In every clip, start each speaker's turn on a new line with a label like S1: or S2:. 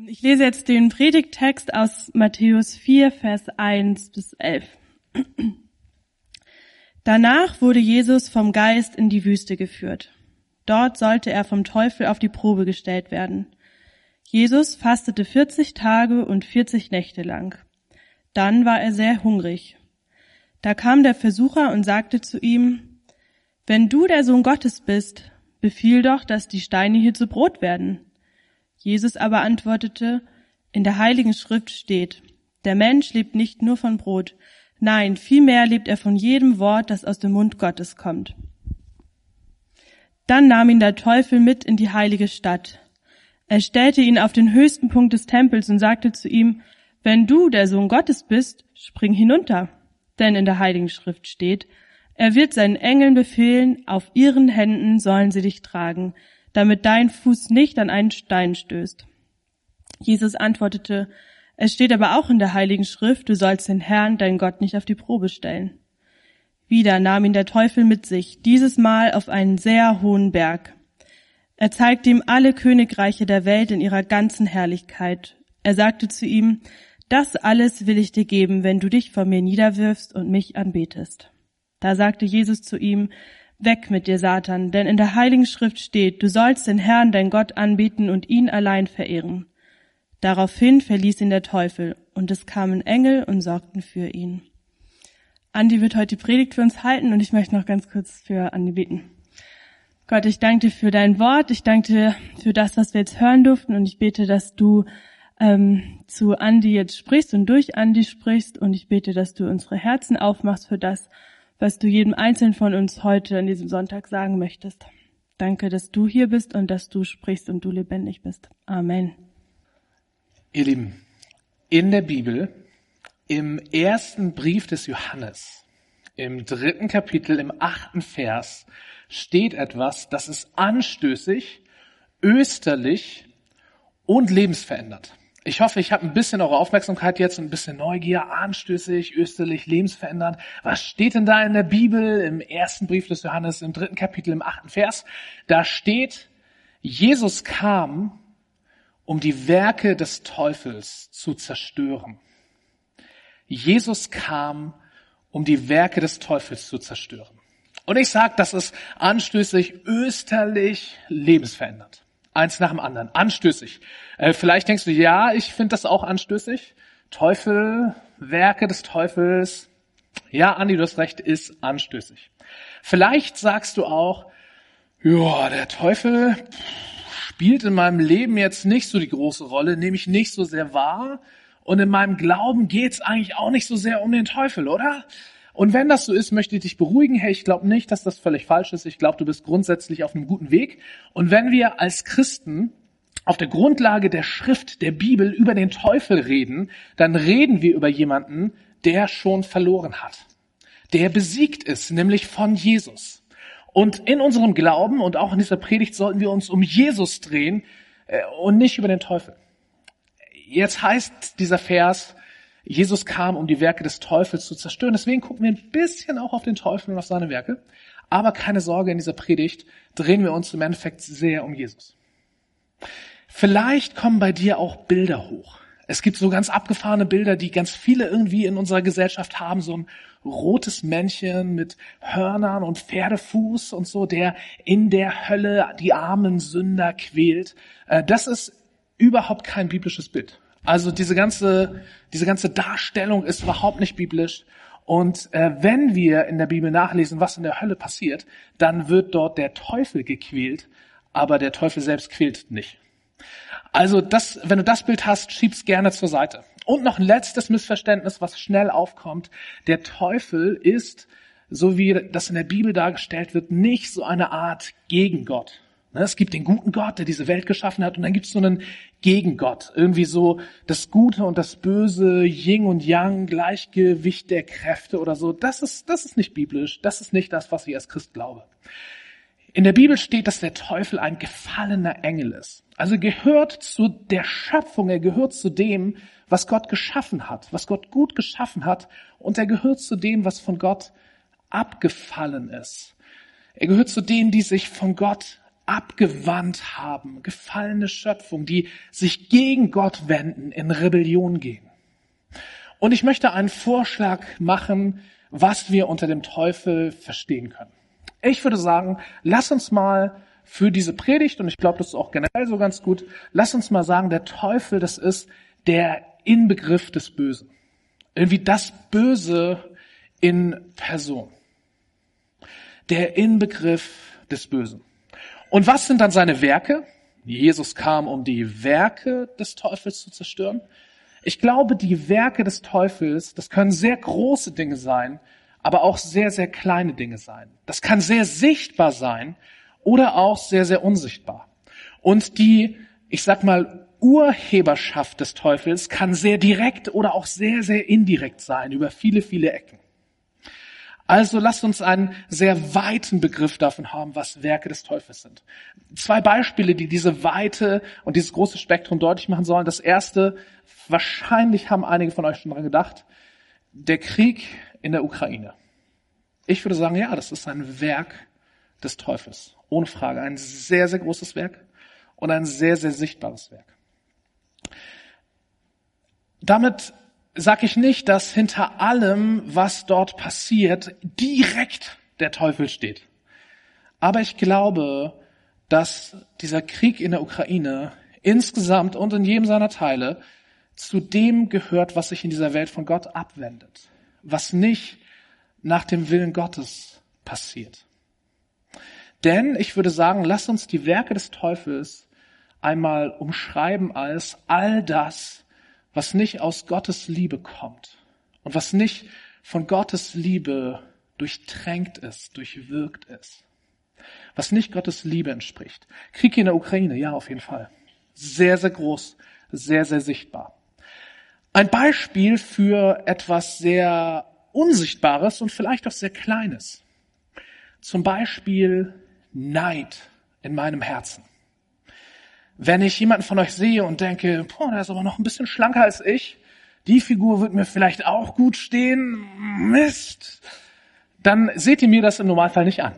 S1: Ähm, ich lese jetzt den Predigttext aus Matthäus 4, Vers 1 bis 11. Danach wurde Jesus vom Geist in die Wüste geführt. Dort sollte er vom Teufel auf die Probe gestellt werden. Jesus fastete 40 Tage und 40 Nächte lang. Dann war er sehr hungrig. Da kam der Versucher und sagte zu ihm, wenn du der Sohn Gottes bist, befiehl doch, dass die Steine hier zu Brot werden. Jesus aber antwortete, in der heiligen Schrift steht, der Mensch lebt nicht nur von Brot, nein, vielmehr lebt er von jedem Wort, das aus dem Mund Gottes kommt. Dann nahm ihn der Teufel mit in die heilige Stadt. Er stellte ihn auf den höchsten Punkt des Tempels und sagte zu ihm, wenn du der Sohn Gottes bist, spring hinunter. Denn in der heiligen Schrift steht, er wird seinen Engeln befehlen, auf ihren Händen sollen sie dich tragen, damit dein Fuß nicht an einen Stein stößt. Jesus antwortete, es steht aber auch in der Heiligen Schrift, du sollst den Herrn, dein Gott, nicht auf die Probe stellen. Wieder nahm ihn der Teufel mit sich, dieses Mal auf einen sehr hohen Berg. Er zeigte ihm alle Königreiche der Welt in ihrer ganzen Herrlichkeit. Er sagte zu ihm, das alles will ich dir geben, wenn du dich vor mir niederwirfst und mich anbetest. Da sagte Jesus zu ihm, Weg mit dir, Satan, denn in der heiligen Schrift steht, du sollst den Herrn, dein Gott, anbeten und ihn allein verehren. Daraufhin verließ ihn der Teufel, und es kamen Engel und sorgten für ihn. Andi wird heute die Predigt für uns halten, und ich möchte noch ganz kurz für Andi beten. Gott, ich danke dir für dein Wort, ich danke dir für das, was wir jetzt hören durften, und ich bete, dass du ähm, zu Andi jetzt sprichst und durch Andi sprichst, und ich bete, dass du unsere Herzen aufmachst für das, was du jedem Einzelnen von uns heute an diesem Sonntag sagen möchtest. Danke, dass du hier bist und dass du sprichst und du lebendig bist. Amen.
S2: Ihr Lieben, in der Bibel, im ersten Brief des Johannes, im dritten Kapitel, im achten Vers, steht etwas, das ist anstößig, österlich und lebensverändert. Ich hoffe, ich habe ein bisschen eure Aufmerksamkeit jetzt, ein bisschen Neugier, anstößig, österlich, lebensverändernd. Was steht denn da in der Bibel im ersten Brief des Johannes im dritten Kapitel im achten Vers? Da steht, Jesus kam, um die Werke des Teufels zu zerstören. Jesus kam, um die Werke des Teufels zu zerstören. Und ich sage, das ist anstößig, österlich, lebensverändert. Eins nach dem anderen. Anstößig. Äh, vielleicht denkst du, ja, ich finde das auch anstößig. Teufel, Werke des Teufels. Ja, Andi, du hast recht, ist anstößig. Vielleicht sagst du auch, ja, der Teufel spielt in meinem Leben jetzt nicht so die große Rolle, nehme ich nicht so sehr wahr. Und in meinem Glauben geht's eigentlich auch nicht so sehr um den Teufel, oder? Und wenn das so ist, möchte ich dich beruhigen. Hey, ich glaube nicht, dass das völlig falsch ist. Ich glaube, du bist grundsätzlich auf einem guten Weg. Und wenn wir als Christen auf der Grundlage der Schrift, der Bibel über den Teufel reden, dann reden wir über jemanden, der schon verloren hat. Der besiegt ist, nämlich von Jesus. Und in unserem Glauben und auch in dieser Predigt sollten wir uns um Jesus drehen äh, und nicht über den Teufel. Jetzt heißt dieser Vers, Jesus kam, um die Werke des Teufels zu zerstören. Deswegen gucken wir ein bisschen auch auf den Teufel und auf seine Werke. Aber keine Sorge, in dieser Predigt drehen wir uns im Endeffekt sehr um Jesus. Vielleicht kommen bei dir auch Bilder hoch. Es gibt so ganz abgefahrene Bilder, die ganz viele irgendwie in unserer Gesellschaft haben. So ein rotes Männchen mit Hörnern und Pferdefuß und so, der in der Hölle die armen Sünder quält. Äh, das ist überhaupt kein biblisches Bild. Also diese ganze, diese ganze Darstellung ist überhaupt nicht biblisch. Und äh, wenn wir in der Bibel nachlesen, was in der Hölle passiert, dann wird dort der Teufel gequält, aber der Teufel selbst quält nicht. Also das, wenn du das Bild hast, schieb's gerne zur Seite. Und noch ein letztes Missverständnis, was schnell aufkommt. Der Teufel ist, so wie das in der Bibel dargestellt wird, nicht so eine Art Gegengott. Ne, es gibt den guten Gott, der diese Welt geschaffen hat, und dann gibt es so einen Gegengott. Irgendwie so das Gute und das Böse, Yin und Yang, Gleichgewicht der Kräfte oder so. Das ist, das ist nicht biblisch. Das ist nicht das, was ich als Christ glaube. In der Bibel steht, dass der Teufel ein gefallener Engel ist. Also gehört zu der Schöpfung, er gehört zu dem, was Gott geschaffen hat, was Gott gut geschaffen hat, und er gehört zu dem, was von Gott abgefallen ist. Er gehört zu denen, die sich von Gott abgewandt haben, gefallene Schöpfung, die sich gegen Gott wenden, in Rebellion gehen. Und ich möchte einen Vorschlag machen, was wir unter dem Teufel verstehen können. Ich würde sagen, lass uns mal für diese Predigt, und ich glaube, das ist auch generell so ganz gut, lass uns mal sagen, der Teufel, das ist der Inbegriff des Bösen. Irgendwie das Böse in Person. Der Inbegriff des Bösen. Und was sind dann seine Werke? Jesus kam, um die Werke des Teufels zu zerstören. Ich glaube, die Werke des Teufels, das können sehr große Dinge sein, aber auch sehr, sehr kleine Dinge sein. Das kann sehr sichtbar sein oder auch sehr, sehr unsichtbar. Und die, ich sag mal, Urheberschaft des Teufels kann sehr direkt oder auch sehr, sehr indirekt sein, über viele, viele Ecken. Also lasst uns einen sehr weiten Begriff davon haben, was Werke des Teufels sind. Zwei Beispiele, die diese Weite und dieses große Spektrum deutlich machen sollen. Das erste, wahrscheinlich haben einige von euch schon dran gedacht, der Krieg in der Ukraine. Ich würde sagen, ja, das ist ein Werk des Teufels. Ohne Frage. Ein sehr, sehr großes Werk und ein sehr, sehr sichtbares Werk. Damit sage ich nicht, dass hinter allem, was dort passiert, direkt der Teufel steht. Aber ich glaube, dass dieser Krieg in der Ukraine insgesamt und in jedem seiner Teile zu dem gehört, was sich in dieser Welt von Gott abwendet, was nicht nach dem Willen Gottes passiert. Denn ich würde sagen, lass uns die Werke des Teufels einmal umschreiben als all das, was nicht aus Gottes Liebe kommt und was nicht von Gottes Liebe durchtränkt ist, durchwirkt ist. Was nicht Gottes Liebe entspricht. Krieg in der Ukraine, ja, auf jeden Fall. Sehr, sehr groß, sehr, sehr sichtbar. Ein Beispiel für etwas sehr Unsichtbares und vielleicht auch sehr Kleines. Zum Beispiel Neid in meinem Herzen. Wenn ich jemanden von euch sehe und denke, boah, der ist aber noch ein bisschen schlanker als ich, die Figur wird mir vielleicht auch gut stehen, Mist, dann seht ihr mir das im Normalfall nicht an.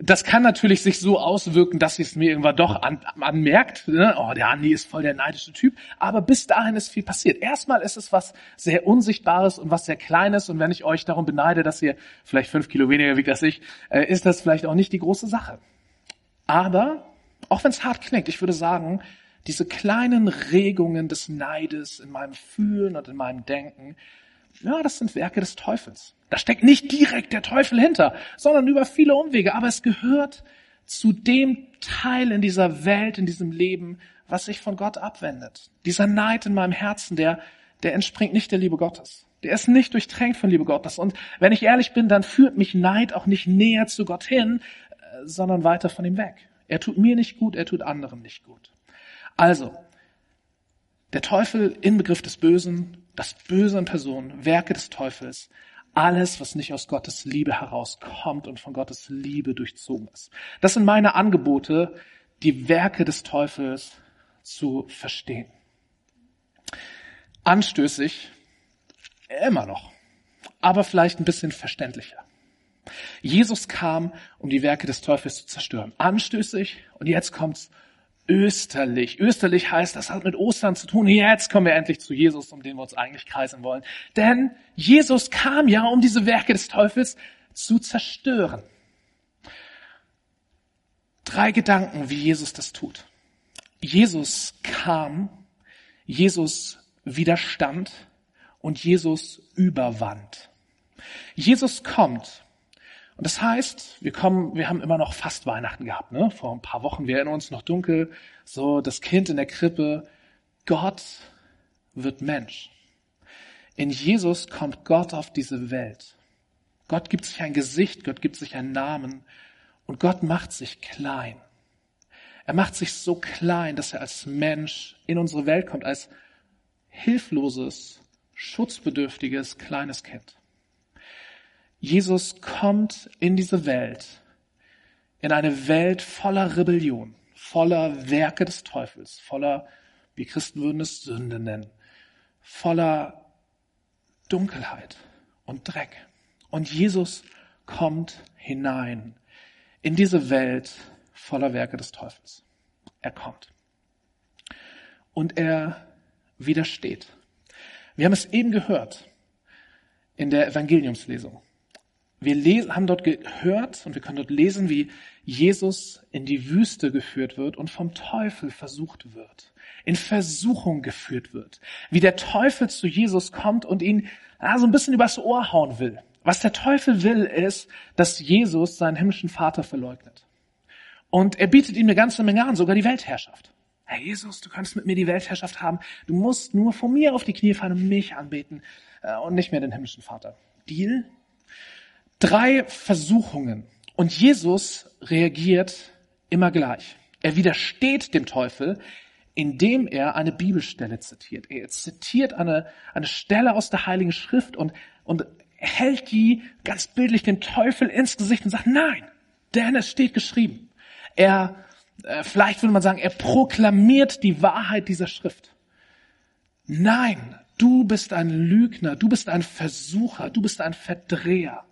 S2: Das kann natürlich sich so auswirken, dass ihr es mir irgendwann doch an, anmerkt. Ne? Oh, der Andi ist voll der neidische Typ. Aber bis dahin ist viel passiert. Erstmal ist es was sehr Unsichtbares und was sehr Kleines. Und wenn ich euch darum beneide, dass ihr vielleicht fünf Kilo weniger wiegt als ich, äh, ist das vielleicht auch nicht die große Sache. Aber, auch wenn es hart klingt, ich würde sagen, diese kleinen Regungen des Neides in meinem Fühlen und in meinem Denken, ja, das sind Werke des Teufels. Da steckt nicht direkt der Teufel hinter, sondern über viele Umwege. Aber es gehört zu dem Teil in dieser Welt, in diesem Leben, was sich von Gott abwendet. Dieser Neid in meinem Herzen, der, der entspringt nicht der Liebe Gottes. Der ist nicht durchtränkt von Liebe Gottes. Und wenn ich ehrlich bin, dann führt mich Neid auch nicht näher zu Gott hin, äh, sondern weiter von ihm weg. Er tut mir nicht gut, er tut anderen nicht gut. Also, der Teufel, Inbegriff des Bösen, das Böse in Person, Werke des Teufels, alles, was nicht aus Gottes Liebe herauskommt und von Gottes Liebe durchzogen ist. Das sind meine Angebote, die Werke des Teufels zu verstehen. Anstößig, immer noch, aber vielleicht ein bisschen verständlicher. Jesus kam, um die Werke des Teufels zu zerstören. Anstößig und jetzt kommt's österlich. Österlich heißt, das hat mit Ostern zu tun. Jetzt kommen wir endlich zu Jesus, um den wir uns eigentlich kreisen wollen. Denn Jesus kam ja, um diese Werke des Teufels zu zerstören. Drei Gedanken, wie Jesus das tut. Jesus kam, Jesus widerstand und Jesus überwand. Jesus kommt und das heißt, wir kommen, wir haben immer noch fast Weihnachten gehabt, ne? Vor ein paar Wochen, wir erinnern uns noch dunkel, so das Kind in der Krippe. Gott wird Mensch. In Jesus kommt Gott auf diese Welt. Gott gibt sich ein Gesicht, Gott gibt sich einen Namen und Gott macht sich klein. Er macht sich so klein, dass er als Mensch in unsere Welt kommt, als hilfloses, schutzbedürftiges, kleines Kind. Jesus kommt in diese Welt, in eine Welt voller Rebellion, voller Werke des Teufels, voller, wie Christen würden es Sünde nennen, voller Dunkelheit und Dreck. Und Jesus kommt hinein in diese Welt voller Werke des Teufels. Er kommt. Und er widersteht. Wir haben es eben gehört in der Evangeliumslesung. Wir lesen, haben dort gehört und wir können dort lesen, wie Jesus in die Wüste geführt wird und vom Teufel versucht wird, in Versuchung geführt wird, wie der Teufel zu Jesus kommt und ihn ah, so ein bisschen übers Ohr hauen will. Was der Teufel will, ist, dass Jesus seinen himmlischen Vater verleugnet. Und er bietet ihm eine ganze Menge an, sogar die Weltherrschaft. Herr Jesus, du kannst mit mir die Weltherrschaft haben. Du musst nur vor mir auf die Knie fallen und mich anbeten äh, und nicht mehr den himmlischen Vater. Deal? Drei Versuchungen. Und Jesus reagiert immer gleich. Er widersteht dem Teufel, indem er eine Bibelstelle zitiert. Er zitiert eine, eine Stelle aus der Heiligen Schrift und, und hält die ganz bildlich dem Teufel ins Gesicht und sagt, nein, denn es steht geschrieben. Er, äh, vielleicht würde man sagen, er proklamiert die Wahrheit dieser Schrift. Nein, du bist ein Lügner, du bist ein Versucher, du bist ein Verdreher.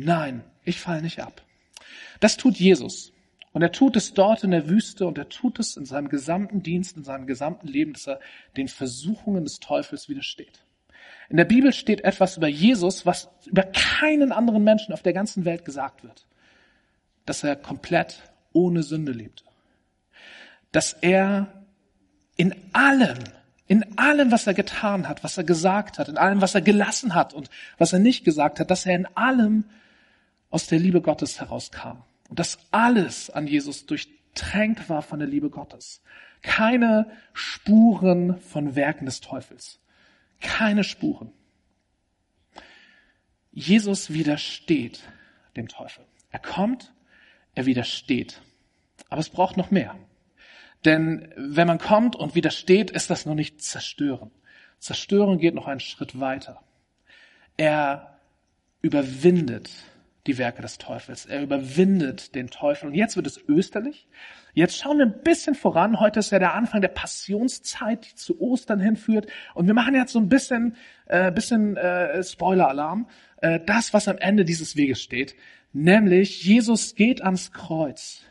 S2: Nein, ich falle nicht ab. Das tut Jesus. Und er tut es dort in der Wüste und er tut es in seinem gesamten Dienst, in seinem gesamten Leben, dass er den Versuchungen des Teufels widersteht. In der Bibel steht etwas über Jesus, was über keinen anderen Menschen auf der ganzen Welt gesagt wird. Dass er komplett ohne Sünde lebte. Dass er in allem, in allem, was er getan hat, was er gesagt hat, in allem, was er gelassen hat und was er nicht gesagt hat, dass er in allem aus der Liebe Gottes herauskam. Und dass alles an Jesus durchtränkt war von der Liebe Gottes. Keine Spuren von Werken des Teufels. Keine Spuren. Jesus widersteht dem Teufel. Er kommt, er widersteht. Aber es braucht noch mehr. Denn wenn man kommt und widersteht, ist das noch nicht zerstören. Zerstören geht noch einen Schritt weiter. Er überwindet die Werke des Teufels. Er überwindet den Teufel. Und jetzt wird es österlich. Jetzt schauen wir ein bisschen voran. Heute ist ja der Anfang der Passionszeit, die zu Ostern hinführt. Und wir machen jetzt so ein bisschen, äh, bisschen äh, Spoiler-Alarm. Äh, das, was am Ende dieses Weges steht. Nämlich, Jesus geht ans Kreuz.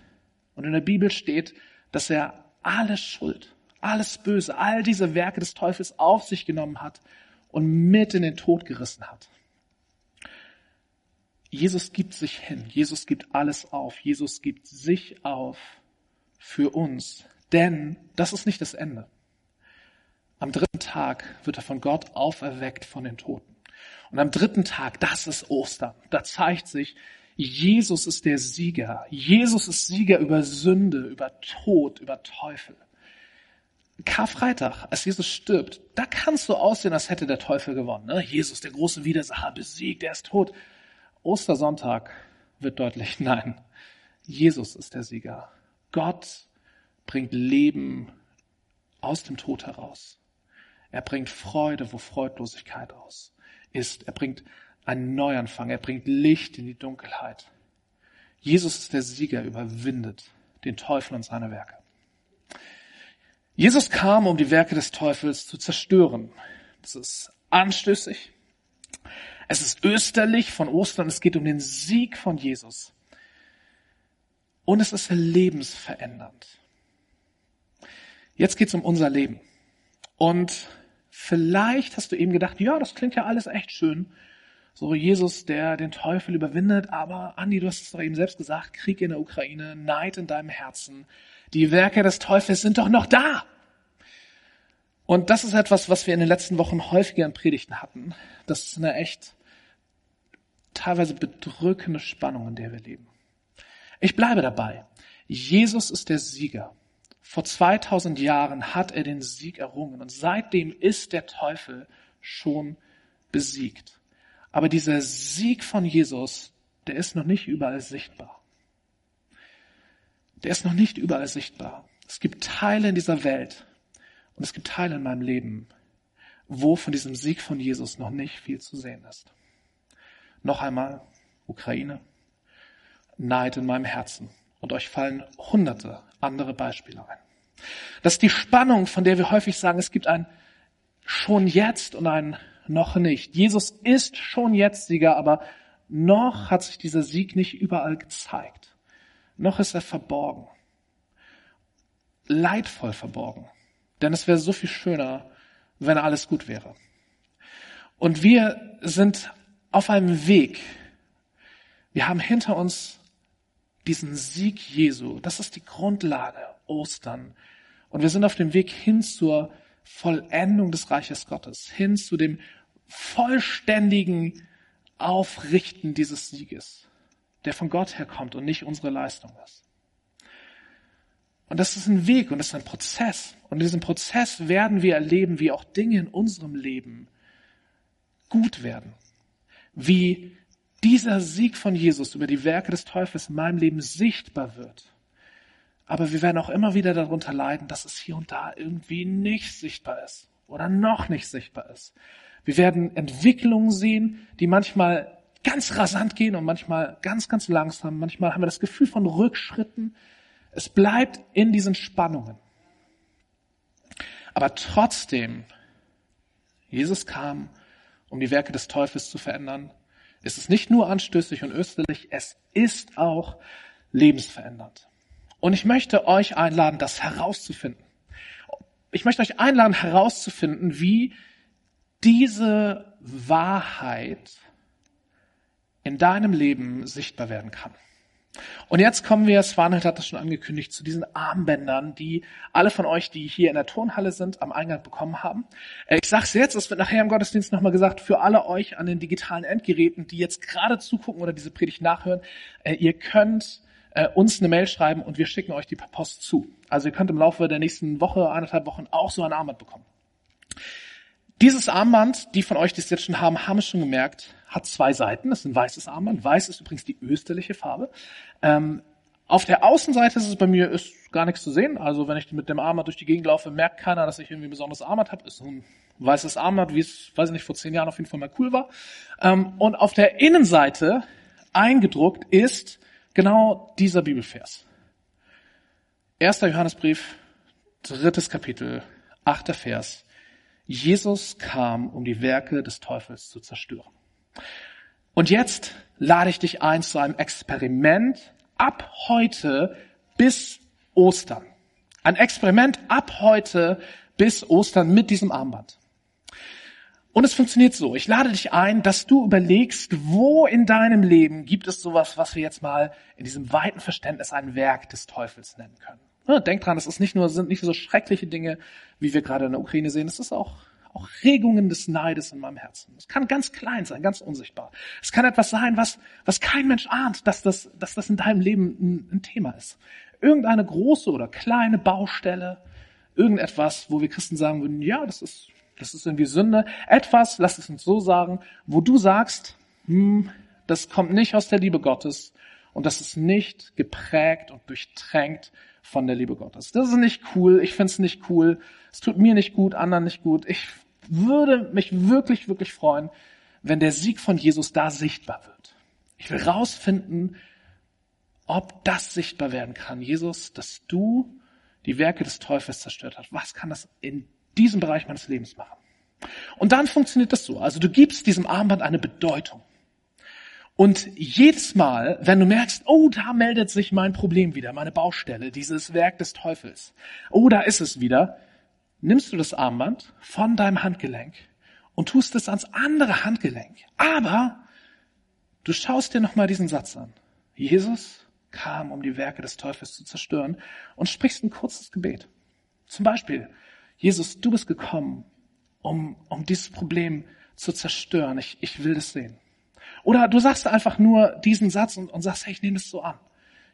S2: Und in der Bibel steht, dass er alles Schuld, alles Böse, all diese Werke des Teufels auf sich genommen hat und mit in den Tod gerissen hat. Jesus gibt sich hin, Jesus gibt alles auf, Jesus gibt sich auf für uns, denn das ist nicht das Ende. Am dritten Tag wird er von Gott auferweckt von den Toten. Und am dritten Tag, das ist Ostern, da zeigt sich, Jesus ist der Sieger. Jesus ist Sieger über Sünde, über Tod, über Teufel. Karfreitag, als Jesus stirbt, da kann es so aussehen, als hätte der Teufel gewonnen. Ne? Jesus, der große Widersacher, besiegt, er ist tot. Ostersonntag wird deutlich, nein, Jesus ist der Sieger. Gott bringt Leben aus dem Tod heraus. Er bringt Freude, wo Freudlosigkeit aus ist. Er bringt einen Neuanfang. Er bringt Licht in die Dunkelheit. Jesus ist der Sieger, überwindet den Teufel und seine Werke. Jesus kam, um die Werke des Teufels zu zerstören. Das ist anstößig. Es ist österlich von Ostern. Es geht um den Sieg von Jesus. Und es ist lebensverändernd. Jetzt geht es um unser Leben. Und vielleicht hast du eben gedacht, ja, das klingt ja alles echt schön. So Jesus, der den Teufel überwindet. Aber Andi, du hast es doch eben selbst gesagt, Krieg in der Ukraine, Neid in deinem Herzen. Die Werke des Teufels sind doch noch da. Und das ist etwas, was wir in den letzten Wochen häufiger in Predigten hatten. Das ist eine echt teilweise bedrückende Spannung, in der wir leben. Ich bleibe dabei. Jesus ist der Sieger. Vor 2000 Jahren hat er den Sieg errungen und seitdem ist der Teufel schon besiegt. Aber dieser Sieg von Jesus, der ist noch nicht überall sichtbar. Der ist noch nicht überall sichtbar. Es gibt Teile in dieser Welt und es gibt Teile in meinem Leben, wo von diesem Sieg von Jesus noch nicht viel zu sehen ist. Noch einmal Ukraine, Neid in meinem Herzen. Und euch fallen hunderte andere Beispiele ein. Das ist die Spannung, von der wir häufig sagen, es gibt ein schon jetzt und ein noch nicht. Jesus ist schon jetzt Sieger, aber noch hat sich dieser Sieg nicht überall gezeigt. noch ist er verborgen. Leidvoll verborgen. Denn es wäre so viel schöner, wenn alles gut wäre. Und wir sind auf einem Weg. Wir haben hinter uns diesen Sieg Jesu. Das ist die Grundlage Ostern. Und wir sind auf dem Weg hin zur Vollendung des Reiches Gottes, hin zu dem vollständigen Aufrichten dieses Sieges, der von Gott herkommt und nicht unsere Leistung ist. Und das ist ein Weg und das ist ein Prozess. Und in diesem Prozess werden wir erleben, wie auch Dinge in unserem Leben gut werden. Wie dieser Sieg von Jesus über die Werke des Teufels in meinem Leben sichtbar wird. Aber wir werden auch immer wieder darunter leiden, dass es hier und da irgendwie nicht sichtbar ist oder noch nicht sichtbar ist. Wir werden Entwicklungen sehen, die manchmal ganz rasant gehen und manchmal ganz, ganz langsam. Manchmal haben wir das Gefühl von Rückschritten. Es bleibt in diesen Spannungen. Aber trotzdem, Jesus kam, um die Werke des Teufels zu verändern. Es ist nicht nur anstößig und österlich, es ist auch lebensverändernd. Und ich möchte euch einladen, das herauszufinden. Ich möchte euch einladen, herauszufinden, wie diese Wahrheit in deinem Leben sichtbar werden kann. Und jetzt kommen wir, Swanhild hat das schon angekündigt, zu diesen Armbändern, die alle von euch, die hier in der Turnhalle sind, am Eingang bekommen haben. Äh, ich sage es jetzt, es wird nachher im Gottesdienst nochmal gesagt, für alle euch an den digitalen Endgeräten, die jetzt gerade zugucken oder diese Predigt nachhören, äh, ihr könnt äh, uns eine Mail schreiben und wir schicken euch die per Post zu. Also ihr könnt im Laufe der nächsten Woche, eineinhalb Wochen auch so ein Armband bekommen. Dieses Armband, die von euch, die es jetzt schon haben, haben es schon gemerkt, hat zwei Seiten. Das ist ein weißes Armband. Weiß ist übrigens die österliche Farbe. Ähm, auf der Außenseite ist es bei mir ist gar nichts zu sehen. Also wenn ich mit dem Armband durch die Gegend laufe, merkt keiner, dass ich irgendwie ein besonderes Armband habe. Ist so ein weißes Armband, wie es, weiß ich nicht, vor zehn Jahren auf jeden Fall mal cool war. Ähm, und auf der Innenseite eingedruckt ist genau dieser Bibelvers. Erster Johannesbrief, drittes Kapitel, achter Vers. Jesus kam, um die Werke des Teufels zu zerstören. Und jetzt lade ich dich ein zu einem Experiment ab heute bis Ostern. Ein Experiment ab heute bis Ostern mit diesem Armband. Und es funktioniert so. Ich lade dich ein, dass du überlegst, wo in deinem Leben gibt es sowas, was wir jetzt mal in diesem weiten Verständnis ein Werk des Teufels nennen können. denk dran, es ist nicht nur, sind nicht so schreckliche Dinge, wie wir gerade in der Ukraine sehen. Es ist auch auch Regungen des Neides in meinem Herzen. Es kann ganz klein sein, ganz unsichtbar. Es kann etwas sein, was, was kein Mensch ahnt, dass das, dass das in deinem Leben ein, ein Thema ist. Irgendeine große oder kleine Baustelle, irgendetwas, wo wir Christen sagen würden, ja, das ist, das ist irgendwie Sünde. Etwas, lass es uns so sagen, wo du sagst, hm, das kommt nicht aus der Liebe Gottes und das ist nicht geprägt und durchtränkt von der Liebe Gottes. Das ist nicht cool, ich find's nicht cool, es tut mir nicht gut, anderen nicht gut. Ich würde mich wirklich, wirklich freuen, wenn der Sieg von Jesus da sichtbar wird. Ich will rausfinden, ob das sichtbar werden kann. Jesus, dass du die Werke des Teufels zerstört hast. Was kann das in diesem Bereich meines Lebens machen? Und dann funktioniert das so. Also du gibst diesem Armband eine Bedeutung. Und jedes Mal, wenn du merkst, oh, da meldet sich mein Problem wieder, meine Baustelle, dieses Werk des Teufels. Oh, da ist es wieder nimmst du das Armband von deinem Handgelenk und tust es ans andere Handgelenk. Aber du schaust dir nochmal diesen Satz an. Jesus kam, um die Werke des Teufels zu zerstören und sprichst ein kurzes Gebet. Zum Beispiel, Jesus, du bist gekommen, um, um dieses Problem zu zerstören. Ich, ich will das sehen. Oder du sagst einfach nur diesen Satz und, und sagst, hey, ich nehme es so an.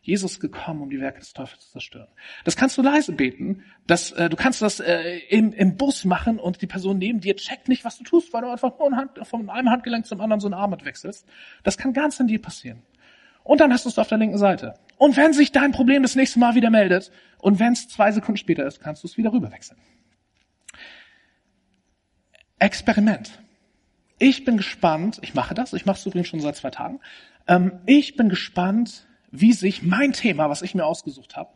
S2: Jesus gekommen, um die Werke des Teufels zu zerstören. Das kannst du leise beten. Das, äh, du kannst das äh, im, im Bus machen und die Person neben dir checkt nicht, was du tust, weil du einfach nur Hand, von einem Handgelenk zum anderen so ein Armband wechselst. Das kann ganz an dir passieren. Und dann hast du es auf der linken Seite. Und wenn sich dein Problem das nächste Mal wieder meldet und wenn es zwei Sekunden später ist, kannst du es wieder rüberwechseln. Experiment. Ich bin gespannt, ich mache das, ich mache es übrigens schon seit zwei Tagen. Ähm, ich bin gespannt, wie sich mein Thema, was ich mir ausgesucht habe,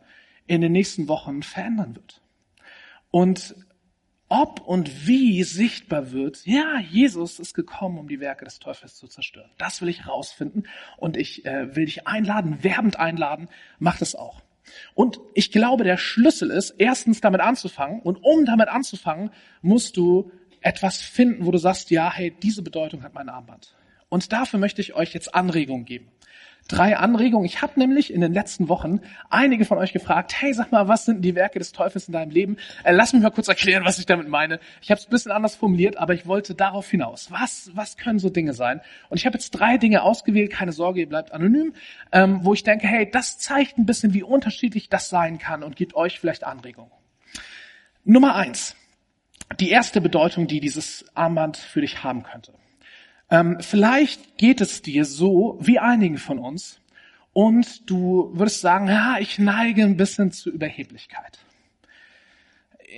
S2: in den nächsten Wochen verändern wird. Und ob und wie sichtbar wird, ja, Jesus ist gekommen, um die Werke des Teufels zu zerstören. Das will ich herausfinden und ich äh, will dich einladen, werbend einladen, mach das auch. Und ich glaube, der Schlüssel ist, erstens damit anzufangen und um damit anzufangen, musst du etwas finden, wo du sagst, ja, hey, diese Bedeutung hat mein Armband. Und dafür möchte ich euch jetzt Anregungen geben drei Anregungen. Ich habe nämlich in den letzten Wochen einige von euch gefragt, hey, sag mal, was sind die Werke des Teufels in deinem Leben? Äh, lass mich mal kurz erklären, was ich damit meine. Ich habe es ein bisschen anders formuliert, aber ich wollte darauf hinaus. Was, was können so Dinge sein? Und ich habe jetzt drei Dinge ausgewählt, keine Sorge, ihr bleibt anonym, ähm, wo ich denke, hey, das zeigt ein bisschen, wie unterschiedlich das sein kann und gibt euch vielleicht Anregungen. Nummer eins. Die erste Bedeutung, die dieses Armband für dich haben könnte. Ähm, vielleicht geht es dir so wie einigen von uns und du würdest sagen, ja, ich neige ein bisschen zur Überheblichkeit.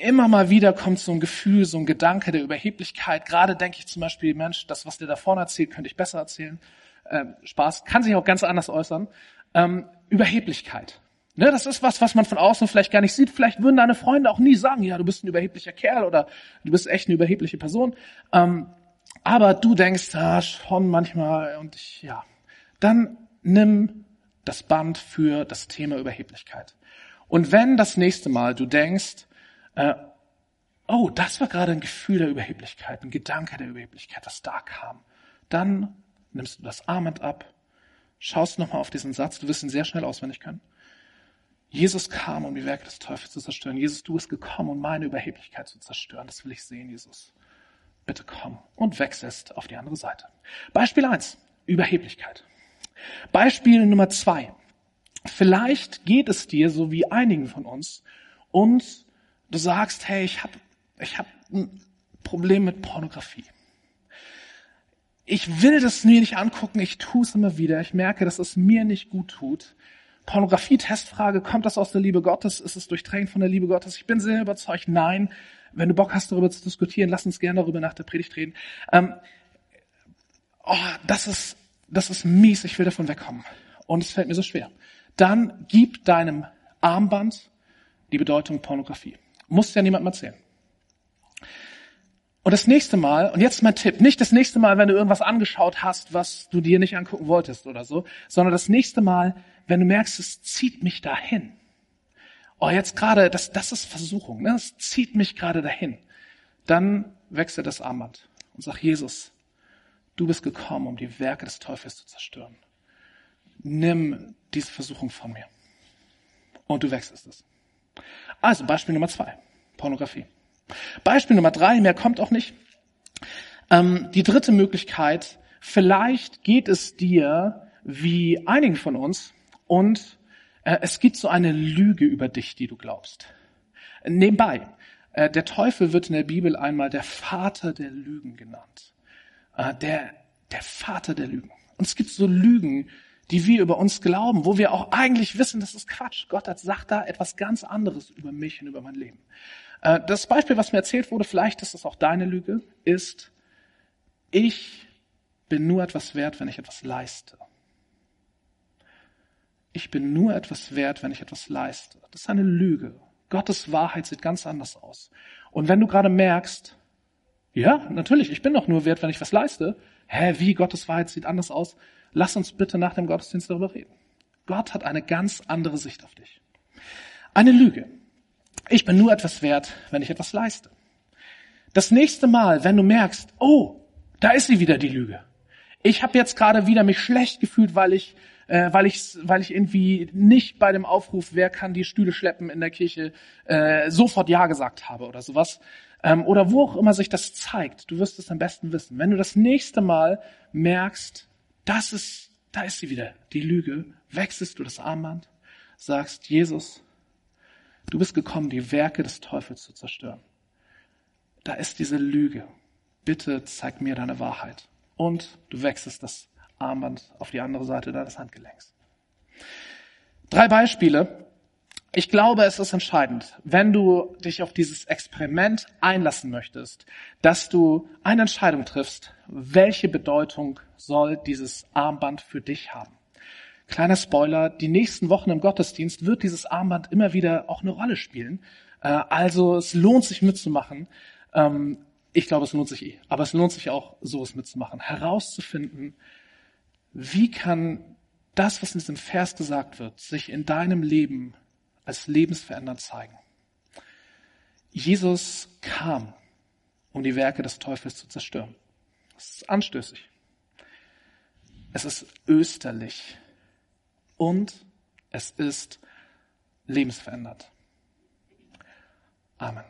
S2: Immer mal wieder kommt so ein Gefühl, so ein Gedanke der Überheblichkeit. Gerade denke ich zum Beispiel, Mensch, das, was der da vorne erzählt, könnte ich besser erzählen. Ähm, Spaß, kann sich auch ganz anders äußern. Ähm, Überheblichkeit. Ne, das ist was, was man von außen vielleicht gar nicht sieht. Vielleicht würden deine Freunde auch nie sagen, ja, du bist ein überheblicher Kerl oder du bist echt eine überhebliche Person. Ähm, aber du denkst, ah, schon manchmal und ich, ja, dann nimm das Band für das Thema Überheblichkeit. Und wenn das nächste Mal du denkst, äh, oh, das war gerade ein Gefühl der Überheblichkeit, ein Gedanke der Überheblichkeit, das da kam, dann nimmst du das Armband ab, schaust nochmal auf diesen Satz, du wirst ihn sehr schnell auswendig können. Jesus kam, um die Werke des Teufels zu zerstören. Jesus, du bist gekommen, um meine Überheblichkeit zu zerstören. Das will ich sehen, Jesus bitte komm und wechselst auf die andere Seite. Beispiel eins: Überheblichkeit. Beispiel Nummer zwei. Vielleicht geht es dir so wie einigen von uns und du sagst, hey, ich habe ich hab ein Problem mit Pornografie. Ich will das mir nicht angucken, ich tue es immer wieder. Ich merke, dass es mir nicht gut tut. Pornografie-Testfrage, kommt das aus der Liebe Gottes? Ist es durchdrängt von der Liebe Gottes? Ich bin sehr überzeugt, nein. Wenn du Bock hast, darüber zu diskutieren, lass uns gerne darüber nach der Predigt reden. Ähm, oh, das ist, das ist mies, ich will davon wegkommen. Und es fällt mir so schwer. Dann gib deinem Armband die Bedeutung Pornografie. Muss ja niemandem erzählen. Und das nächste Mal, und jetzt mein Tipp, nicht das nächste Mal, wenn du irgendwas angeschaut hast, was du dir nicht angucken wolltest oder so, sondern das nächste Mal, wenn du merkst, es zieht mich dahin oh, jetzt gerade, das, das ist Versuchung, ne? das zieht mich gerade dahin. Dann wechsel das Armband und sag, Jesus, du bist gekommen, um die Werke des Teufels zu zerstören. Nimm diese Versuchung von mir. Und du wechselst es. Also Beispiel Nummer zwei, Pornografie. Beispiel Nummer drei, mehr kommt auch nicht. Ähm, die dritte Möglichkeit, vielleicht geht es dir wie einigen von uns und äh, es gibt so eine Lüge über dich, die du glaubst. Nebenbei, äh, der Teufel wird in der Bibel einmal der Vater der Lügen genannt. Äh, der, der Vater der Lügen. Und es gibt so Lügen, die wir über uns glauben, wo wir auch eigentlich wissen, das ist Quatsch. Gott hat sagt da etwas ganz anderes über mich und über mein Leben. Das Beispiel, was mir erzählt wurde, vielleicht ist das auch deine Lüge, ist, ich bin nur etwas wert, wenn ich etwas leiste ich bin nur etwas wert, wenn ich etwas leiste. Das ist eine Lüge. Gottes Wahrheit sieht ganz anders aus. Und wenn du gerade merkst, ja, natürlich, ich bin doch nur wert, wenn ich was leiste. Hä, wie Gottes Wahrheit sieht anders aus? Lass uns bitte nach dem Gottesdienst darüber reden. Gott hat eine ganz andere Sicht auf dich. Eine Lüge. Ich bin nur etwas wert, wenn ich etwas leiste. Das nächste Mal, wenn du merkst, oh, da ist sie wieder die Lüge. Ich habe jetzt gerade wieder mich schlecht gefühlt, weil ich äh, weil ich weil ich irgendwie nicht bei dem Aufruf, wer kann die Stühle schleppen in der Kirche, äh, sofort ja gesagt habe oder sowas. Ähm, oder wo auch immer sich das zeigt. Du wirst es am besten wissen. Wenn du das nächste Mal merkst, das ist, da ist sie wieder, die Lüge, wechselst du das Armband, sagst, Jesus, du bist gekommen, die Werke des Teufels zu zerstören. Da ist diese Lüge. Bitte zeig mir deine Wahrheit. Und du wechselst das Armband auf die andere Seite deines Handgelenks. Drei Beispiele. Ich glaube, es ist entscheidend, wenn du dich auf dieses Experiment einlassen möchtest, dass du eine Entscheidung triffst, welche Bedeutung soll dieses Armband für dich haben. Kleiner Spoiler, die nächsten Wochen im Gottesdienst wird dieses Armband immer wieder auch eine Rolle spielen. Äh, also es lohnt sich mitzumachen. Ähm, ich glaube, es lohnt sich eh. Aber es lohnt sich auch, sowas mitzumachen. Herauszufinden, wie kann das, was in diesem Vers gesagt wird, sich in deinem Leben als lebensverändernd zeigen. Jesus kam, um die Werke des Teufels zu zerstören. Das ist anstößig. Es ist österlich. Und es ist lebensverändert. Amen.